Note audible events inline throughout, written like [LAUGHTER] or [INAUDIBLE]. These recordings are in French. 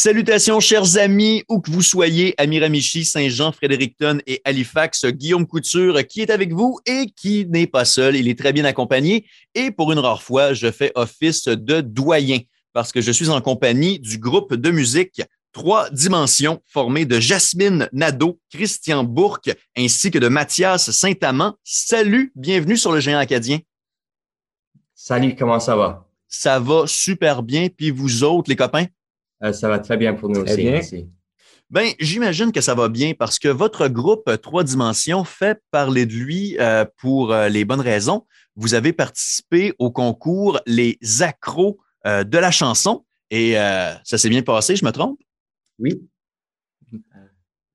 Salutations, chers amis, où que vous soyez, à Miramichi, Saint-Jean, Fredericton et Halifax, Guillaume Couture qui est avec vous et qui n'est pas seul. Il est très bien accompagné et pour une rare fois, je fais office de doyen parce que je suis en compagnie du groupe de musique Trois Dimensions formé de Jasmine Nadeau, Christian Bourque ainsi que de Mathias Saint-Amand. Salut, bienvenue sur le Géant Acadien. Salut, comment ça va? Ça va super bien. Puis vous autres, les copains? Euh, ça va très bien pour nous aussi. Bien, j'imagine que ça va bien parce que votre groupe Trois Dimensions fait parler de lui euh, pour euh, les bonnes raisons. Vous avez participé au concours Les accros de la chanson et ça s'est bien passé, je me trompe? Oui.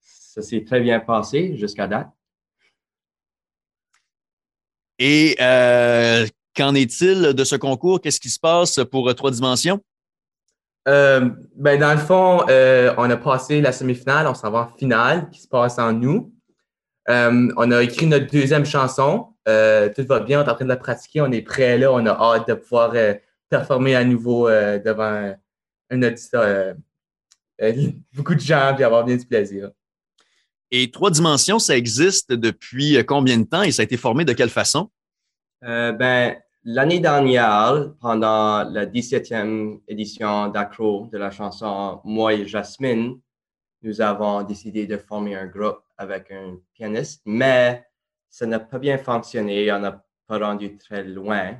Ça s'est très bien passé jusqu'à date. Et qu'en est-il de ce concours? Qu'est-ce qui se passe pour Trois Dimensions? Euh, ben dans le fond, euh, on a passé la semi-finale, on s'en va en finale qui se passe en nous. Euh, on a écrit notre deuxième chanson. tout va bien, on est en train de la pratiquer, on est prêt là, on a hâte de pouvoir performer à nouveau devant un auditeur, [LAUGHS] beaucoup de gens et avoir bien du plaisir. Et Trois Dimensions, ça existe depuis combien de temps et ça a été formé de quelle façon? ben, L'année dernière, pendant la 17e édition d'Acro de la chanson Moi et Jasmine, nous avons décidé de former un groupe avec un pianiste, mais ça n'a pas bien fonctionné, on n'a pas rendu très loin.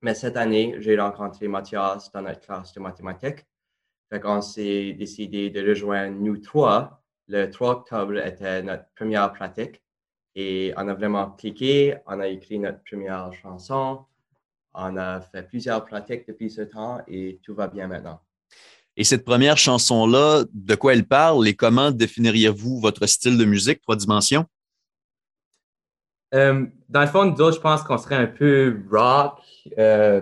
Mais cette année, j'ai rencontré Mathias dans notre classe de mathématiques. Fait qu'on s'est décidé de rejoindre nous trois. Le 3 octobre était notre première pratique. Et on a vraiment cliqué, on a écrit notre première chanson, on a fait plusieurs pratiques depuis ce temps et tout va bien maintenant. Et cette première chanson-là, de quoi elle parle et comment définiriez-vous votre style de musique, trois dimensions? Euh, dans le fond, nous je pense qu'on serait un peu rock. Euh,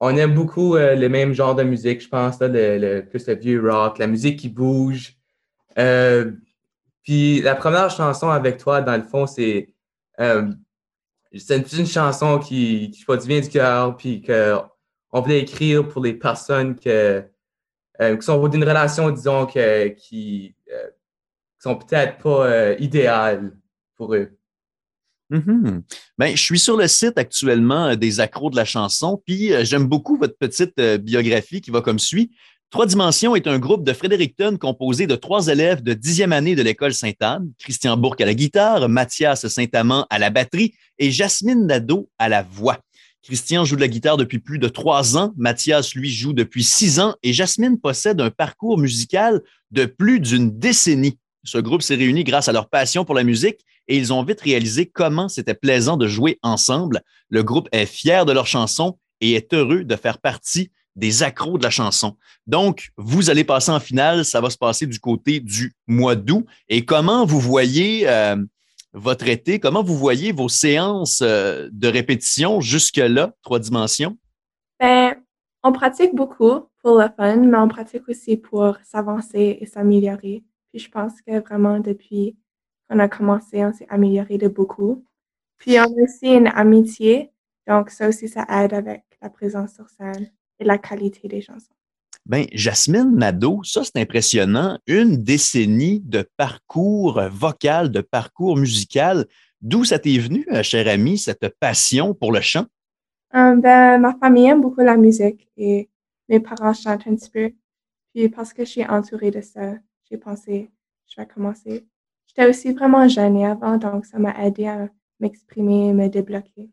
on aime beaucoup euh, le même genre de musique, je pense, le, plus le vieux rock, la musique qui bouge. Puis la première chanson avec toi, dans le fond, c'est euh, c'est une, chanson qui, qui du bien du cœur, puis qu'on voulait écrire pour les personnes que, euh, qui sont d'une relation, disons, que, qui, euh, sont peut-être pas idéales pour eux. Mm-hmm. Ben, je suis sur le site actuellement des accros de la chanson, puis j'aime beaucoup votre petite biographie qui va comme suit. Trois Dimensions est un groupe de Fredericton composé de trois élèves de dixième année de l'école Sainte-Anne, Christian Bourque à la guitare, Mathias Saint-Amand à la batterie et Jasmine Nadeau à la voix. Christian joue de la guitare depuis plus de trois ans, Mathias, lui, joue depuis six ans et Jasmine possède un parcours musical de plus d'une décennie. Ce groupe s'est réuni grâce à leur passion pour la musique et ils ont vite réalisé comment c'était plaisant de jouer ensemble. Le groupe est fier de leurs chansons et est heureux de faire partie des accros de la chanson. Donc, vous allez passer en finale, ça va se passer du côté du mois d'août. Et comment vous voyez euh, votre été, comment vous voyez vos séances euh, de répétition jusque-là, trois dimensions? Ben, on pratique beaucoup pour le fun, mais on pratique aussi pour s'avancer et s'améliorer. Puis je pense que vraiment depuis qu'on a commencé, on s'est amélioré de beaucoup. Puis on a aussi une amitié, donc ça aussi, ça aide avec la présence sur scène et la qualité des chansons. Ben, Jasmine Nadeau, ça c'est impressionnant. Une décennie de parcours vocal, de parcours musical. D'où ça t'est venu, euh, cher ami, cette passion pour le chant? Euh, ben, ma famille aime beaucoup la musique et mes parents chantent un petit peu. Puis parce que je suis entourée de ça, j'ai pensé, je vais commencer. J'étais aussi vraiment jeune avant, donc ça m'a aidé à m'exprimer, me débloquer.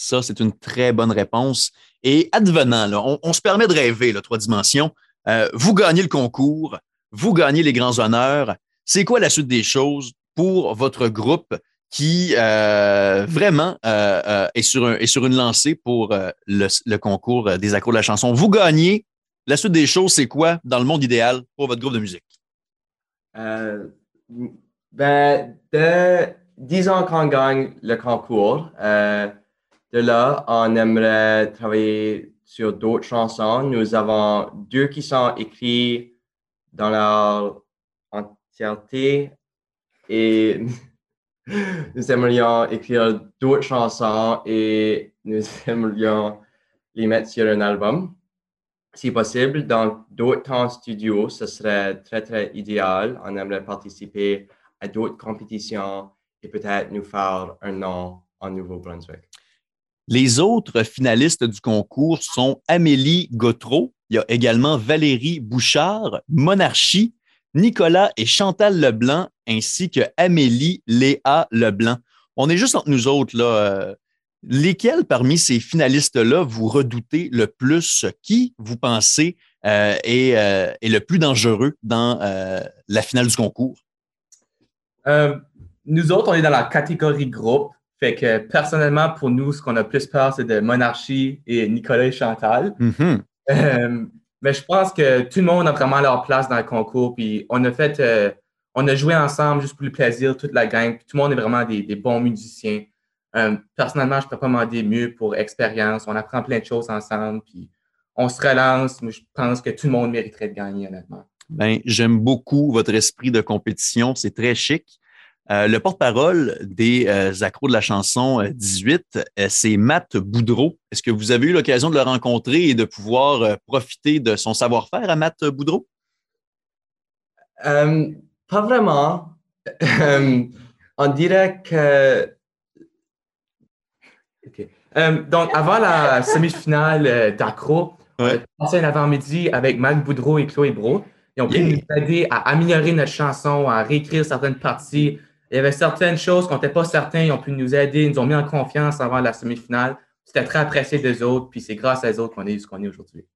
Ça, c'est une très bonne réponse. Et advenant, on, se permet de rêver, là, trois dimensions. Euh, vous gagnez le concours, vous gagnez les grands honneurs. C'est quoi la suite des choses pour votre groupe qui euh, vraiment euh, est, sur une lancée pour le, concours des accros de la chanson? Vous gagnez. La suite des choses, c'est quoi dans le monde idéal pour votre groupe de musique? ben, disons qu'on gagne le concours de là, on aimerait travailler sur d'autres chansons. Nous avons deux qui sont écrits dans leur entièreté et [LAUGHS] nous aimerions écrire d'autres chansons et nous [LAUGHS] aimerions les mettre sur un album. si possible, dans d'autres temps studio, ce serait très, très idéal. On aimerait participer à d'autres compétitions et peut-être nous faire un nom en Nouveau-Brunswick. Les autres finalistes du concours sont Amélie Gautreau, il y a également Valérie Bouchard, Monarchie, Nicolas et Chantal Leblanc, ainsi que Amélie Léa Leblanc. On est juste entre nous autres, là. Euh, lesquels parmi ces finalistes-là vous redoutez le plus? Qui vous pensez euh, euh, est, le plus dangereux dans la finale du concours? nous autres, on est dans la catégorie groupe. Fait que personnellement, pour nous, ce qu'on a plus peur, c'est de Monarchie et Nicolas et Chantal. Mm-hmm. Euh, mais je pense que tout le monde a vraiment leur place dans le concours. Puis on a fait, euh, on a joué ensemble juste pour le plaisir, toute la gang. tout le monde est vraiment des, bons musiciens. Euh, personnellement, je ne peux pas demander mieux pour expérience. On apprend plein de choses ensemble. Puis on se relance. Mais je pense que tout le monde mériterait de gagner, honnêtement. Ben, j'aime beaucoup votre esprit de compétition. C'est très chic. Euh, le porte-parole des euh, accros de la chanson 18, euh, c'est Matt Boudreau. Est-ce que vous avez eu l'occasion de le rencontrer et de pouvoir profiter de son savoir-faire à Matt Boudreau? pas vraiment. on dirait que. donc, avant la semi-finale d'accro, on a passé un avant-midi avec Matt Boudreau et Chloé Bro. Ils ont pu nous aider à améliorer notre chanson, à réécrire certaines parties, il y avait certaines choses qu'on n'était pas certains, ils ont pu nous aider, ils nous ont mis en confiance avant la semi-finale. C'était très apprécié des autres, puis c'est grâce à eux qu'on est ce qu'on est aujourd'hui.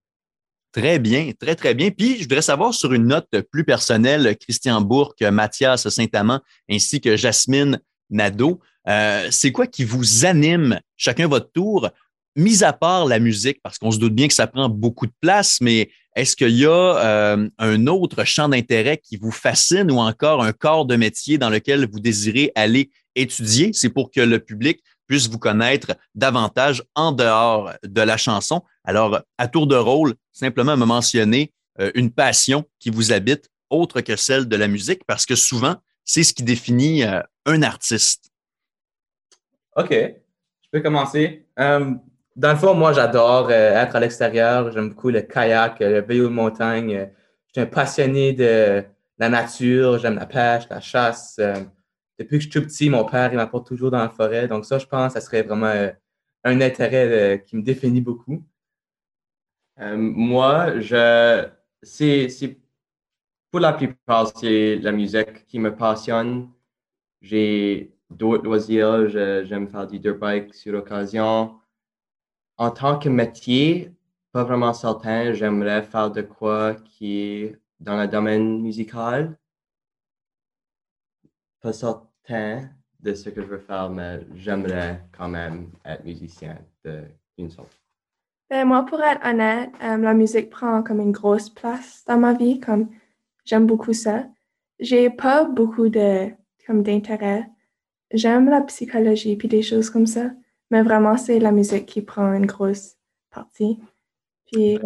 Très bien, très, très bien. Puis, je voudrais savoir sur une note plus personnelle, Christian Bourque, Mathias Saint-Amand, ainsi que Jasmine Nadeau, euh, c'est quoi qui vous anime? Chacun votre tour, mis à part la musique, parce qu'on se doute bien que ça prend beaucoup de place, mais est-ce qu'il y a euh, un autre champ d'intérêt qui vous fascine ou encore un corps de métier dans lequel vous désirez aller étudier? C'est pour que le public puisse vous connaître davantage en dehors de la chanson. Alors, à tour de rôle, simplement me mentionner euh, une passion qui vous habite autre que celle de la musique, parce que souvent, c'est ce qui définit euh, un artiste. OK, je peux commencer. Dans le fond, moi, j'adore euh, être à l'extérieur. J'aime beaucoup le kayak, le vélo de montagne. Euh, je suis un passionné de la nature. J'aime la pêche, la chasse. Euh, depuis que je suis tout petit, mon père, il m'apporte toujours dans la forêt. Donc ça, je pense, ça serait vraiment un intérêt qui me définit beaucoup. moi, je, c'est, pour la plupart, c'est la musique qui me passionne. J'ai d'autres loisirs. j'aime faire du dirt bike sur occasion en tant que métier, pas vraiment certain. J'aimerais faire de quoi qui est dans le domaine musical. Pas certain de ce que je veux faire, mais j'aimerais quand même être musicien d'une sorte. Ben, moi, pour être honnête, euh, la musique prend comme une grosse place dans ma vie. Comme j'aime beaucoup ça. J'ai pas beaucoup de comme d'intérêt. J'aime la psychologie puis des choses comme ça. Mais vraiment, c'est la musique qui prend une grosse partie. Puis,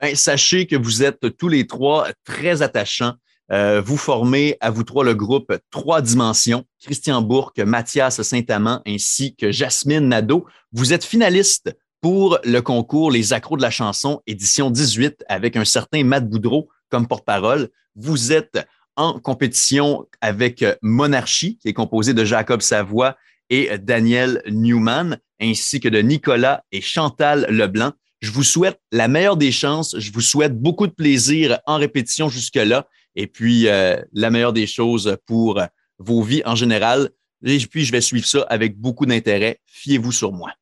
ben, sachez que vous êtes tous les trois très attachants. Euh, vous formez à vous trois le groupe Trois Dimensions, Christian Bourque, Mathias Saint-Amand ainsi que Jasmine Nadeau. Vous êtes finaliste pour le concours Les Accros de la chanson, édition 18, avec un certain Matt Boudreau comme porte-parole. Vous êtes en compétition avec Monarchie, qui est composé de Jacob Savoie et Daniel Newman, ainsi que de Nicolas et Chantal Leblanc. Je vous souhaite la meilleure des chances. Je vous souhaite beaucoup de plaisir en répétition jusque-là et puis euh, la meilleure des choses pour vos vies en général. Et puis, je vais suivre ça avec beaucoup d'intérêt. Fiez-vous sur moi.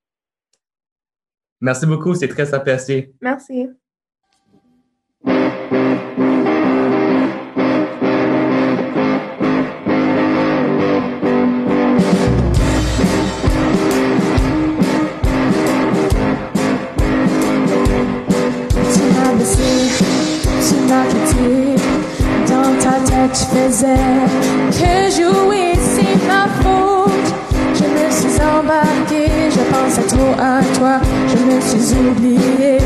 Merci beaucoup, c'est très apprécié. Merci. Que jouer, c'est ma faute? Je me suis embarquée, je pensais trop à toi, je me suis oubliée.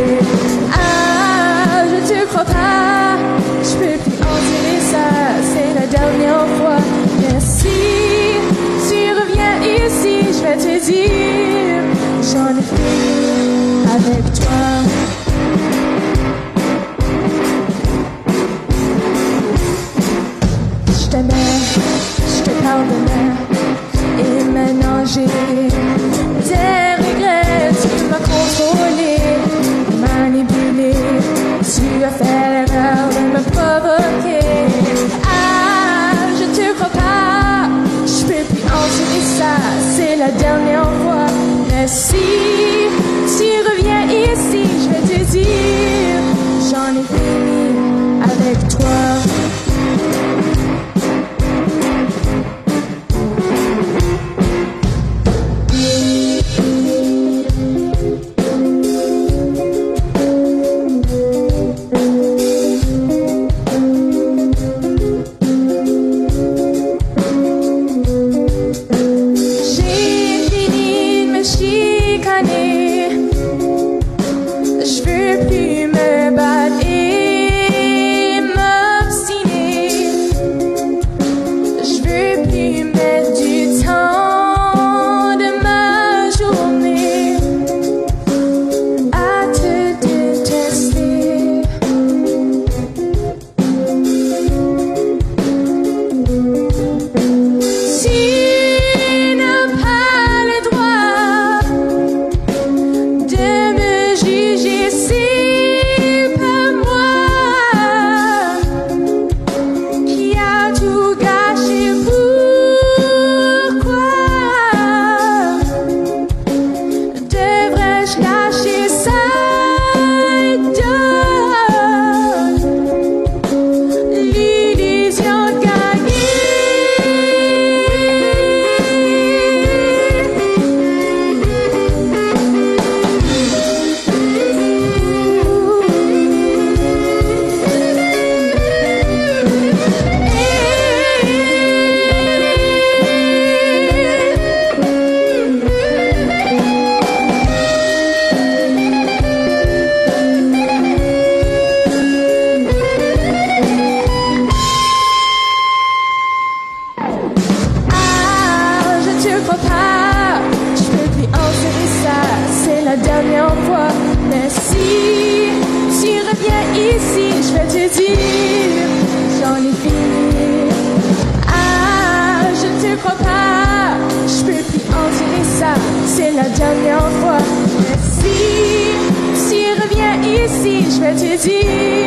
dernière fois. Mais si, si reviens ici, je vais te dire.